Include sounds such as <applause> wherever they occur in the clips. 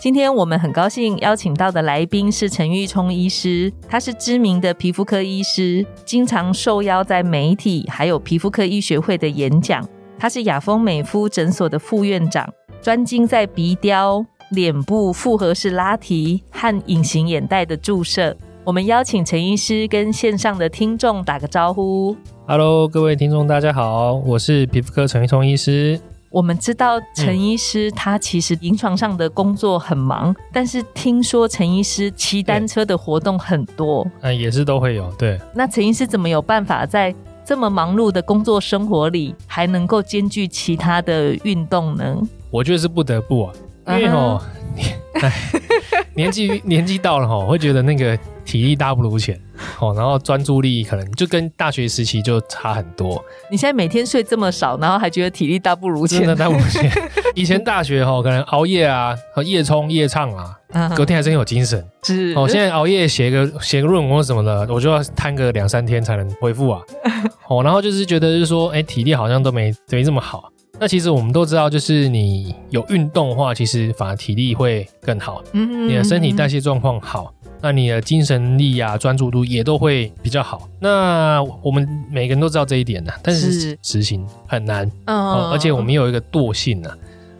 今天我们很高兴邀请到的来宾是陈玉聪医师，他是知名的皮肤科医师，经常受邀在媒体还有皮肤科医学会的演讲。他是雅丰美肤诊所的副院长，专精在鼻雕、脸部复合式拉提和隐形眼袋的注射。我们邀请陈医师跟线上的听众打个招呼。Hello，各位听众，大家好，我是皮肤科陈玉聪医师。我们知道陈医师他其实临床上的工作很忙，但是听说陈医师骑单车的活动很多，嗯，也是都会有。对，那陈医师怎么有办法在这么忙碌的工作生活里，还能够兼具其他的运动呢？我觉得是不得不啊，因为哦，<laughs> 哎，年纪年纪到了哈，会觉得那个。体力大不如前，哦，然后专注力可能就跟大学时期就差很多。你现在每天睡这么少，然后还觉得体力大不如前，真的大不如前。<laughs> 以前大学哈，可能熬夜啊，和夜冲夜唱啊，隔天还真有精神。是，哦，现在熬夜写个写个论文或什么的，我就要瘫个两三天才能恢复啊。<laughs> 哦，然后就是觉得就是说，哎，体力好像都没没这么好。那其实我们都知道，就是你有运动的话，其实反而体力会更好，嗯，你的身体代谢状况好。那你的精神力啊、专注度也都会比较好。那我们每个人都知道这一点呢，但是执行很难。嗯，而且我们有一个惰性呢，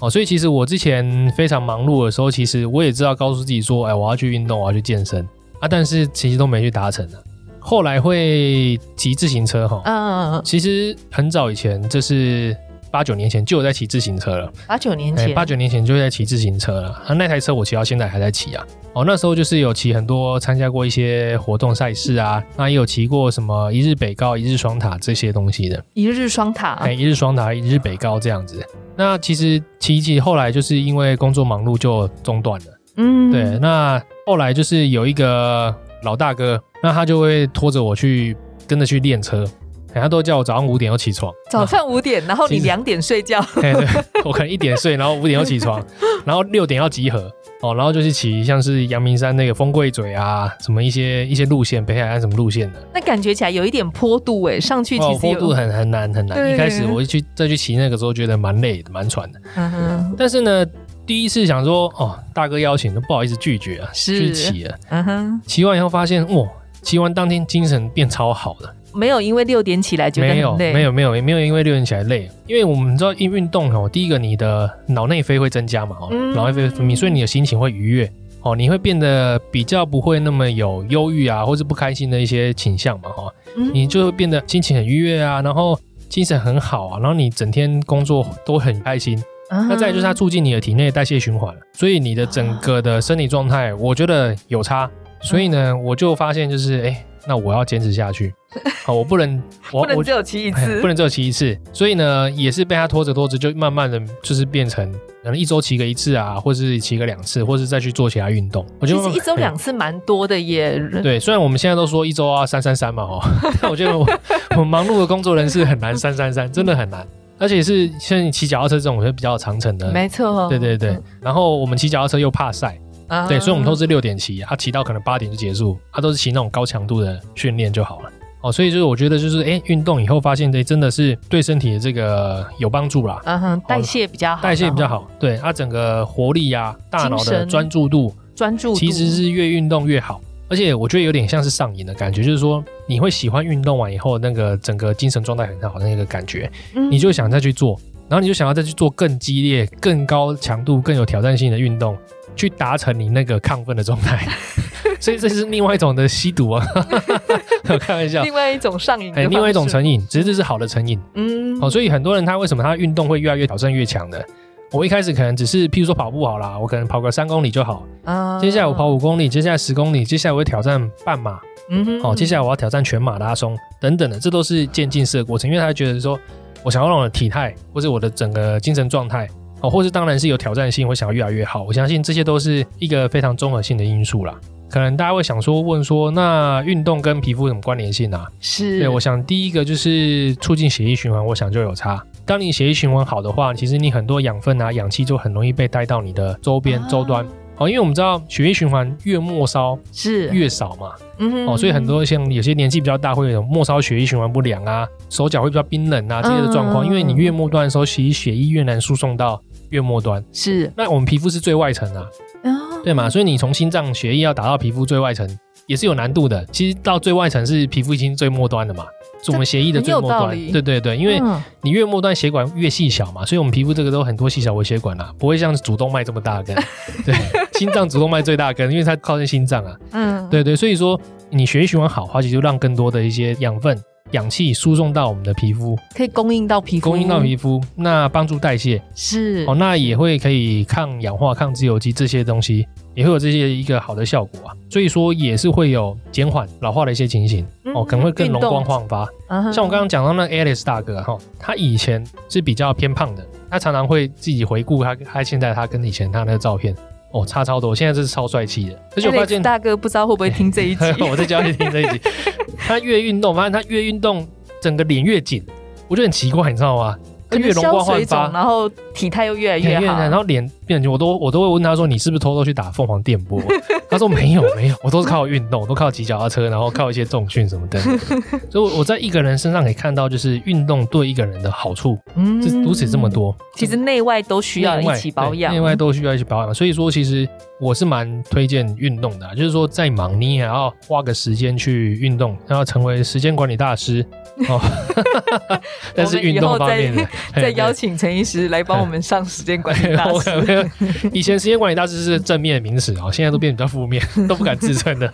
哦，所以其实我之前非常忙碌的时候，其实我也知道告诉自己说，哎，我要去运动，我要去健身啊，但是其实都没去达成呢。后来会骑自行车哈，嗯嗯嗯，其实很早以前这是。八九年前就有在骑自行车了。八九年前，八九年前就在骑自行车了。啊，那台车我骑到现在还在骑啊。哦，那时候就是有骑很多，参加过一些活动赛事啊。那也有骑过什么一日北高、一日双塔这些东西的。一日双塔，哎，一日双塔、一日北高这样子。那其实骑一骑，后来就是因为工作忙碌就中断了。嗯，对。那后来就是有一个老大哥，那他就会拖着我去跟着去练车。他都叫我早上五点要起床，早上五点，然后你两点睡觉。对对，我可能一点睡，然后五点要起床，然后六点要集合哦，然后就去骑像是阳明山那个风柜嘴啊，什么一些一些路线，北海岸什么路线的。那感觉起来有一点坡度哎，上去其实坡度很很难很难。一开始我去再去骑那个时候，觉得蛮累的，蛮喘的。嗯哼。但是呢，第一次想说哦，大哥邀请都不好意思拒绝啊，去骑了。嗯哼。骑完以后发现哇，骑完当天精神变超好的。没有因为六点起来觉得没有没有没有没有因为六点起来累，因为我们知道运运动哦，第一个你的脑内啡会增加嘛，哦，脑内啡分泌，所以你的心情会愉悦，哦，你会变得比较不会那么有忧郁啊，或是不开心的一些倾向嘛，哈，你就会变得心情很愉悦啊，然后精神很好啊，然后你整天工作都很开心，那再就是它促进你的体内代谢循环，所以你的整个的生理状态，我觉得有差，所以呢，我就发现就是哎。那我要坚持下去，<laughs> 好，我不能，我不能只有骑一次，<laughs> 不能只有骑一次，所以呢，也是被他拖着拖着，就慢慢的就是变成可能一周骑个一次啊，或是骑个两次，或是再去做其他运动。我觉得一周两次蛮多的耶。对，虽然我们现在都说一周啊三三三嘛，哦，但 <laughs> 我觉得我我忙碌的工作人士很难三三三，真的很难，而且是像你骑脚踏车这种，我觉得比较长程的，没错，对对对。然后我们骑脚踏车又怕晒。对，所以我们都是六点骑，他骑到可能八点就结束，他都是骑那种高强度的训练就好了。哦，所以就是我觉得就是哎，运动以后发现这真的是对身体的这个有帮助啦。嗯哼，代谢比较好，代谢比较好。对，它整个活力呀，大脑的专注度，专注其实是越运动越好。而且我觉得有点像是上瘾的感觉，就是说你会喜欢运动完以后那个整个精神状态很好的那个感觉，你就想再去做，然后你就想要再去做更激烈、更高强度、更有挑战性的运动。去达成你那个亢奋的状态，<laughs> 所以这是另外一种的吸毒啊，<laughs> 开玩笑。另外一种上瘾，哎，另外一种成瘾，只是这是好的成瘾。嗯，好，所以很多人他为什么他运动会越来越挑战越强的？我一开始可能只是譬如说跑步好啦，我可能跑个三公里就好。啊，接下来我跑五公里，接下来十公里，接下来我会挑战半马。嗯哼，好，接下来我要挑战全马拉松等等的，这都是渐进式的过程，因为他觉得说我想要让我的体态或者我的整个精神状态。哦，或是当然是有挑战性，会想要越来越好。我相信这些都是一个非常综合性的因素啦。可能大家会想说问说，那运动跟皮肤有什么关联性啊？是，对，我想第一个就是促进血液循环，我想就有差。当你血液循环好的话，其实你很多养分啊、氧气就很容易被带到你的周边、周端。哦，因为我们知道血液循环越末梢是越少嘛，嗯哦，所以很多像有些年纪比较大会有末梢血液循环不良啊，手脚会比较冰冷啊这些的状况。因为你越末端的时候，其实血液越难输送到越末端。是，那我们皮肤是最外层啊，对嘛？所以你从心脏血液要打到皮肤最外层也是有难度的。其实到最外层是皮肤已经最末端了嘛。是我们血液的最末端，对对对，因为你越末端血管越细小嘛，所以我们皮肤这个都很多细小微血管啦，不会像主动脉这么大根。<laughs> 对，心脏主动脉最大根，因为它靠近心脏啊。嗯，对对，所以说你血液循环好，而且就让更多的一些养分。氧气输送到我们的皮肤，可以供应到皮肤，供应到皮肤，那帮助代谢是哦，那也会可以抗氧化、抗自由基这些东西，也会有这些一个好的效果啊。所以说也是会有减缓老化的一些情形哦，可能会更容光焕发。像我刚刚讲到那 Alice 大哥哈，他以前是比较偏胖的，他常常会自己回顾他他现在他跟以前他那个照片。哦，差超多！现在这是超帅气的，而且我发现大哥不知道会不会听这一集，<laughs> 我在教你听这一集。他越运动，发现他越运动，整个脸越紧，我觉得很奇怪，你知道吗？越容光焕发，然后体态又越来越好，然后脸我都我都会问他说：“你是不是偷偷去打凤凰电波？” <laughs> 他说：“没有，没有，我都是靠运动，都靠骑脚踏车，然后靠一些重训什么的。<laughs> ”所以我在一个人身上可以看到，就是运动对一个人的好处，嗯，是如此这么多。其实内外都需要一起保养，内外都需要一起保养。所以说，其实我是蛮推荐运动的，就是说再忙你也要花个时间去运动，然后成为时间管理大师。<laughs> 哦，但是运动方面的，再邀请陈医师来帮我们上时间管理大师。<laughs> 以前时间管理大师是正面名词啊，现在都变比较负面，<laughs> 都不敢自称的。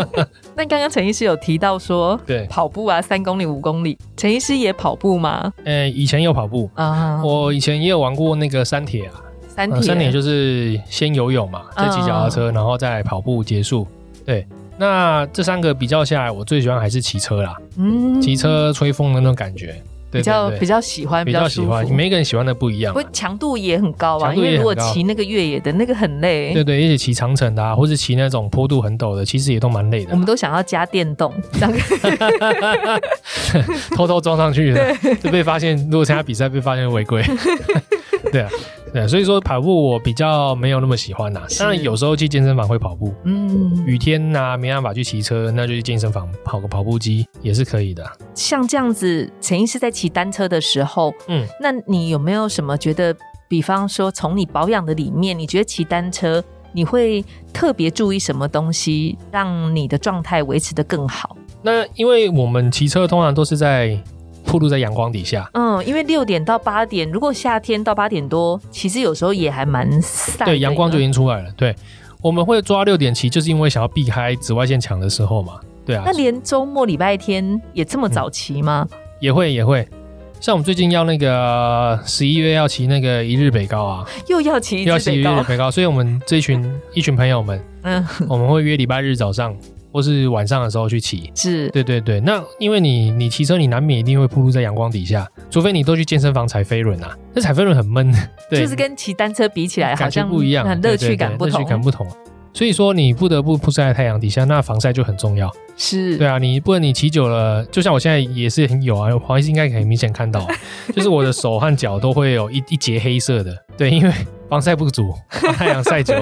<laughs> 那刚刚陈医师有提到说，对跑步啊，三公里、五公里，陈医师也跑步吗？呃，以前有跑步啊，我以前也有玩过那个山铁啊，山铁，山铁就是先游泳嘛，再骑脚踏车，然后再跑步结束，对。那这三个比较下来，我最喜欢还是骑车啦。嗯，骑车吹风的那种感觉，比较比较喜欢，比较喜欢。每个人喜欢的不一样。不，强度也很高啊。因为如果骑那个越野的那个很累。对对，而且骑长城的，或者骑那种坡度很陡的，其实也都蛮累的。我们都想要加电动，<laughs> 偷偷装上去的，就被发现。如果参加比赛被发现违规，<laughs> 对啊。对，所以说跑步我比较没有那么喜欢呐。当然有时候去健身房会跑步，嗯，雨天呐没办法去骑车，那就去健身房跑个跑步机也是可以的。像这样子，陈医师在骑单车的时候，嗯，那你有没有什么觉得，比方说从你保养的里面，你觉得骑单车你会特别注意什么东西，让你的状态维持的更好？那因为我们骑车通常都是在。暴露在阳光底下，嗯，因为六点到八点，如果夏天到八点多，其实有时候也还蛮晒。对，阳光就已经出来了。对，我们会抓六点骑，就是因为想要避开紫外线强的时候嘛。对啊。那连周末礼拜天也这么早骑吗？也会也会，像我们最近要那个十一月要骑那个一日北高啊，又要骑要骑一日北高，所以我们这群一群朋友们，嗯，我们会约礼拜日早上。或是晚上的时候去骑，是对对对。那因为你你骑车，你难免一定会暴露在阳光底下，除非你都去健身房踩飞轮啊。那踩飞轮很闷，<laughs> 对，就是跟骑单车比起来，好像不一样，乐趣感不同，乐趣感不同。所以说你不得不曝晒在太阳底下，那防晒就很重要。是对啊，你不然你骑久了，就像我现在也是很有啊，黄医师应该可以明显看到，<laughs> 就是我的手和脚都会有一一节黑色的，对，因为。防晒不足，<laughs> 太阳晒久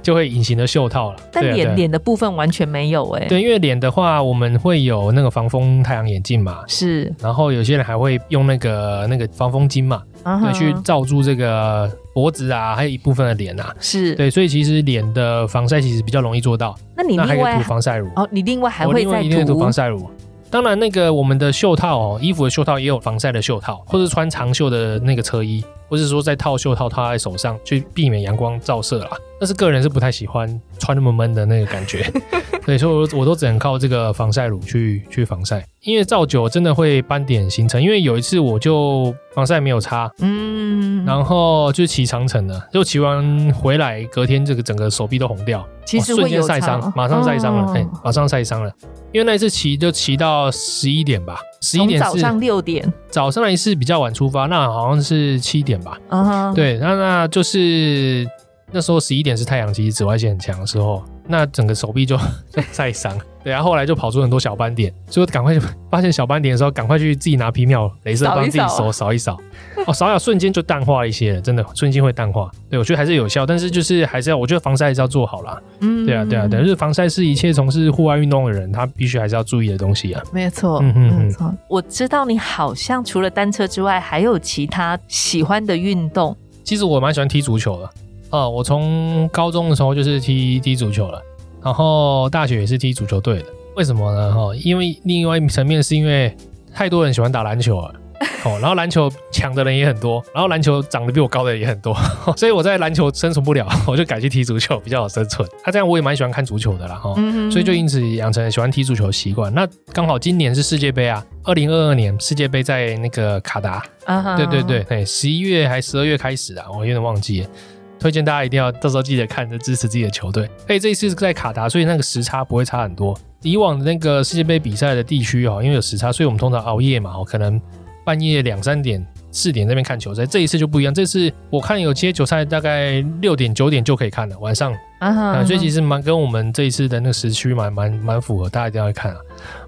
就会隐形的袖套了。但脸脸的部分完全没有哎。对，因为脸的话，我们会有那个防风太阳眼镜嘛。是。然后有些人还会用那个那个防风巾嘛，对，去罩住这个脖子啊，还有一部分的脸啊。是。对，所以其实脸的防晒其实比较容易做到。那你另外涂防晒乳哦，你另外还会再涂防晒乳。当然，那个我们的袖套哦，衣服的袖套也有防晒的袖套，或者穿长袖的那个车衣，或是说在套袖套套在手上，去避免阳光照射啦。但是个人是不太喜欢穿那么闷的那个感觉，<laughs> 所以说我我都只能靠这个防晒乳去去防晒，因为照久真的会斑点形成。因为有一次我就防晒没有擦，嗯，然后就骑长城的，就骑完回来，隔天这个整个手臂都红掉，其实瞬间晒伤，马上晒伤了，哎，马上晒伤了。因为那一次骑就骑到十一点吧，十一点早上六点，早上一次比较晚出发，那好像是七点吧，对，那那就是那时候十一点是太阳其实紫外线很强的时候，那整个手臂就 <laughs> 就晒伤。对啊，后来就跑出很多小斑点，所以赶快就 <laughs> 发现小斑点的时候，赶快去自己拿皮秒、镭射帮自己手扫一扫。哦，扫一扫瞬间就淡化一些了，真的瞬间会淡化。对我觉得还是有效，但是就是还是要，我觉得防晒还是要做好啦。嗯，对啊，对啊，对，就是防晒是一切从事户外运动的人他必须还是要注意的东西啊。没错，嗯嗯，没错。我知道你好像除了单车之外，还有其他喜欢的运动。其实我蛮喜欢踢足球的。啊，我从高中的时候就是踢踢足球了。然后大学也是踢足球队的，为什么呢？哈，因为另外一层面是因为太多人喜欢打篮球了，<laughs> 哦，然后篮球强的人也很多，然后篮球长得比我高的也很多，<laughs> 所以我在篮球生存不了，<laughs> 我就改去踢足球比较好生存。他这样我也蛮喜欢看足球的啦，哈，所以就因此养成了喜欢踢足球的习惯。那刚好今年是世界杯啊，二零二二年世界杯在那个卡达，对对对对，十一月还十二月开始啊，我有点忘记了。推荐大家一定要到时候记得看着支持自己的球队。哎，这一次是在卡达，所以那个时差不会差很多。以往的那个世界杯比赛的地区哦，因为有时差，所以我们通常熬夜嘛，哦，可能半夜两三点、四点那边看球赛。这一次就不一样，这次我看有些球赛大概六点、九点就可以看了，晚上啊，所以其实蛮跟我们这一次的那个时区蛮蛮蛮符合，大家一定要看啊。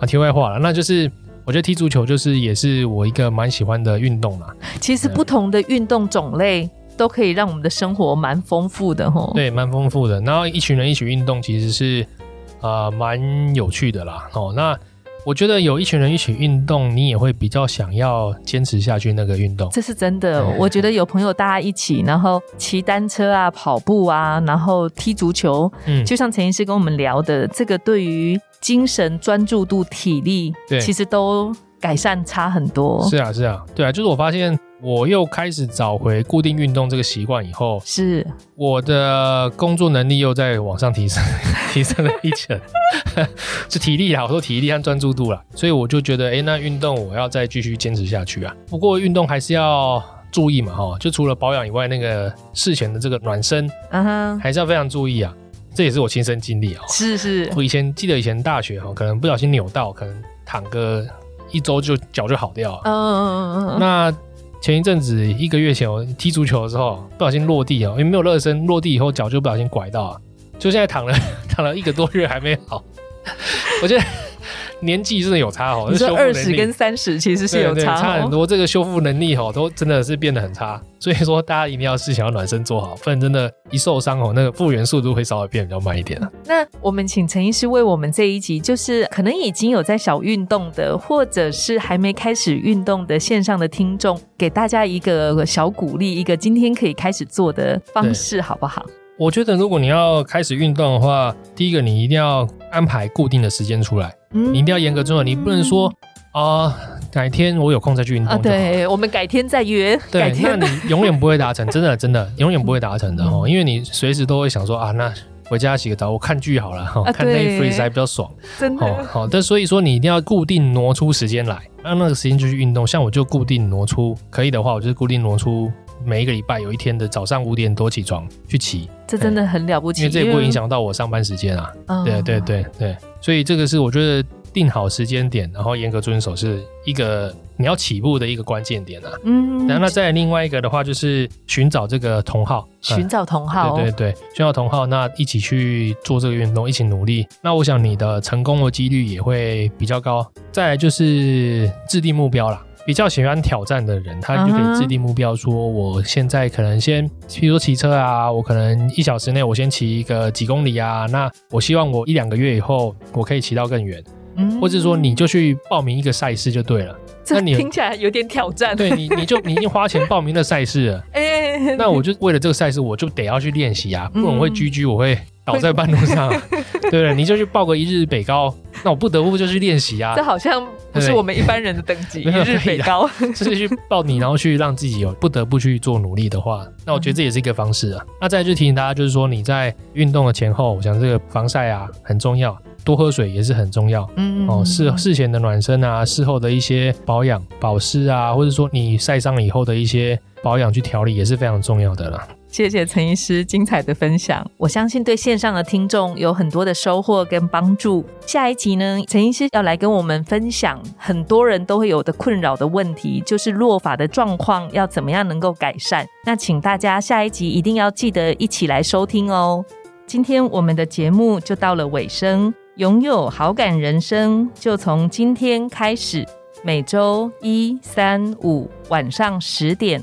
啊，题外话了，那就是我觉得踢足球就是也是我一个蛮喜欢的运动嘛。其实不同的运动种类。都可以让我们的生活蛮丰富的吼，对，蛮丰富的。然后一群人一起运动，其实是啊蛮有趣的啦。哦，那我觉得有一群人一起运动，你也会比较想要坚持下去那个运动。这是真的。我觉得有朋友大家一起，然后骑单车啊、跑步啊，然后踢足球，嗯，就像陈医师跟我们聊的，这个对于精神专注度、体力，对，其实都改善差很多。是啊，是啊，对啊，就是我发现。我又开始找回固定运动这个习惯以后，是。我的工作能力又在往上提升，<laughs> 提升了一层，<laughs> 是体力啊，我说体力和专注度啦，所以我就觉得，哎，那运动我要再继续坚持下去啊。不过运动还是要注意嘛，哈，就除了保养以外，那个事前的这个暖身，嗯哼，还是要非常注意啊。这也是我亲身经历啊，是是，我以前记得以前大学哈，可能不小心扭到，可能躺个一周就脚就好掉了，嗯嗯嗯嗯，那。前一阵子一个月前，我踢足球的时候不小心落地哦，因为没有热身，落地以后脚就不小心拐到，就现在躺了 <laughs> 躺了一个多月还没好，我觉得。年纪真的有差哦，你说二十跟三十其实是有差差很多，这个修复能力哦都真的是变得很差，所以说大家一定要是想要暖身做好，不然真的，一受伤哦，那个复原速度会稍微变比较慢一点了。<laughs> 那我们请陈医师为我们这一集，就是可能已经有在小运动的，或者是还没开始运动的线上的听众，给大家一个小鼓励，一个今天可以开始做的方式，好不好？我觉得如果你要开始运动的话，第一个你一定要安排固定的时间出来。你一定要严格遵守，你不能说啊，改天我有空再去运动。对，我们改天再约。对，那你永远不会达成，真的真的永远不会达成的哦，因为你随时都会想说啊，那回家洗个澡，我看剧好了，看 Netflix 还比较爽。真的。好，但所以说你一定要固定挪出时间来，让那个时间就去运动。像我就固定挪出，可以的话，我就固定挪出每一个礼拜有一天的早上五点多起床去骑。这真的很了不起，因为这也不会影响到我上班时间啊。对对对对。所以这个是我觉得定好时间点，然后严格遵守是一个你要起步的一个关键点啊。嗯，然后那再另外一个的话就是寻找这个同好，寻找同好，对对对，寻找同好，那一起去做这个运动，一起努力，那我想你的成功的几率也会比较高。再来就是制定目标啦。比较喜欢挑战的人，他就可以制定目标，说我现在可能先，比如说骑车啊，我可能一小时内我先骑一个几公里啊，那我希望我一两个月以后我可以骑到更远，嗯，或者说你就去报名一个赛事就对了。那你听起来有点挑战。对你，你就你已经花钱报名了赛事了，<laughs> 哎，那我就为了这个赛事，我就得要去练习啊，不然我会居居，我会。倒在半路上，对 <laughs> 不对？你就去报个一日北高，那我不得不就去练习啊。这好像不是我们一般人的等级。一日北高，就是去报你，然后去让自己有不得不去做努力的话，<laughs> 那我觉得这也是一个方式啊。那再就提醒大家，就是说你在运动的前后，我想这个防晒啊很重要，多喝水也是很重要。嗯哦，事事前的暖身啊，事后的一些保养保湿啊，或者说你晒伤了以后的一些保养去调理，也是非常重要的了。谢谢陈医师精彩的分享，我相信对线上的听众有很多的收获跟帮助。下一集呢，陈医师要来跟我们分享很多人都会有的困扰的问题，就是落发的状况要怎么样能够改善。那请大家下一集一定要记得一起来收听哦。今天我们的节目就到了尾声，拥有好感人生就从今天开始，每周一、三、五晚上十点，